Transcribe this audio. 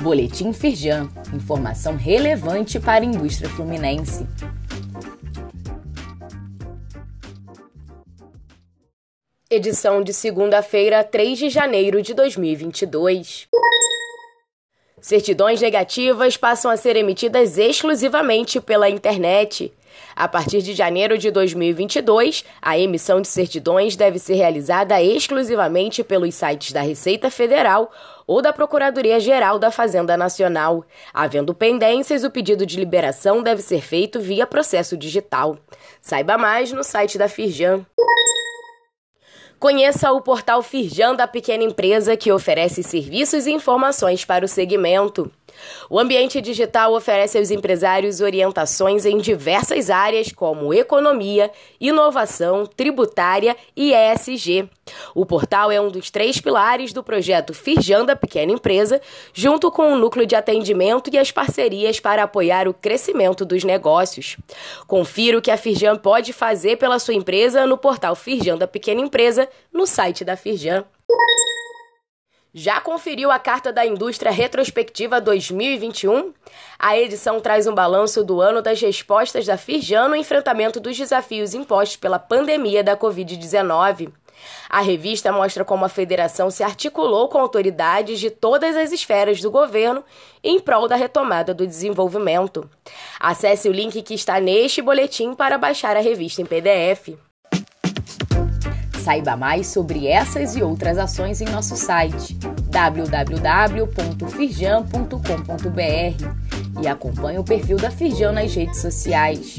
Boletim Firjan, informação relevante para a indústria fluminense. Edição de segunda-feira, 3 de janeiro de 2022. Certidões negativas passam a ser emitidas exclusivamente pela internet. A partir de janeiro de 2022, a emissão de certidões deve ser realizada exclusivamente pelos sites da Receita Federal ou da Procuradoria-Geral da Fazenda Nacional. Havendo pendências, o pedido de liberação deve ser feito via processo digital. Saiba mais no site da Firjan. Conheça o portal Firjan da Pequena Empresa, que oferece serviços e informações para o segmento. O ambiente digital oferece aos empresários orientações em diversas áreas como economia, inovação, tributária e ESG. O portal é um dos três pilares do projeto Firjan da Pequena Empresa, junto com o núcleo de atendimento e as parcerias para apoiar o crescimento dos negócios. Confira o que a Firjan pode fazer pela sua empresa no portal Firjan da Pequena Empresa, no site da Firjan. Já conferiu a Carta da Indústria Retrospectiva 2021? A edição traz um balanço do ano das respostas da Firjan no enfrentamento dos desafios impostos pela pandemia da Covid-19. A revista mostra como a federação se articulou com autoridades de todas as esferas do governo em prol da retomada do desenvolvimento. Acesse o link que está neste boletim para baixar a revista em PDF. Saiba mais sobre essas e outras ações em nosso site www.firjan.com.br e acompanhe o perfil da Firjan nas redes sociais.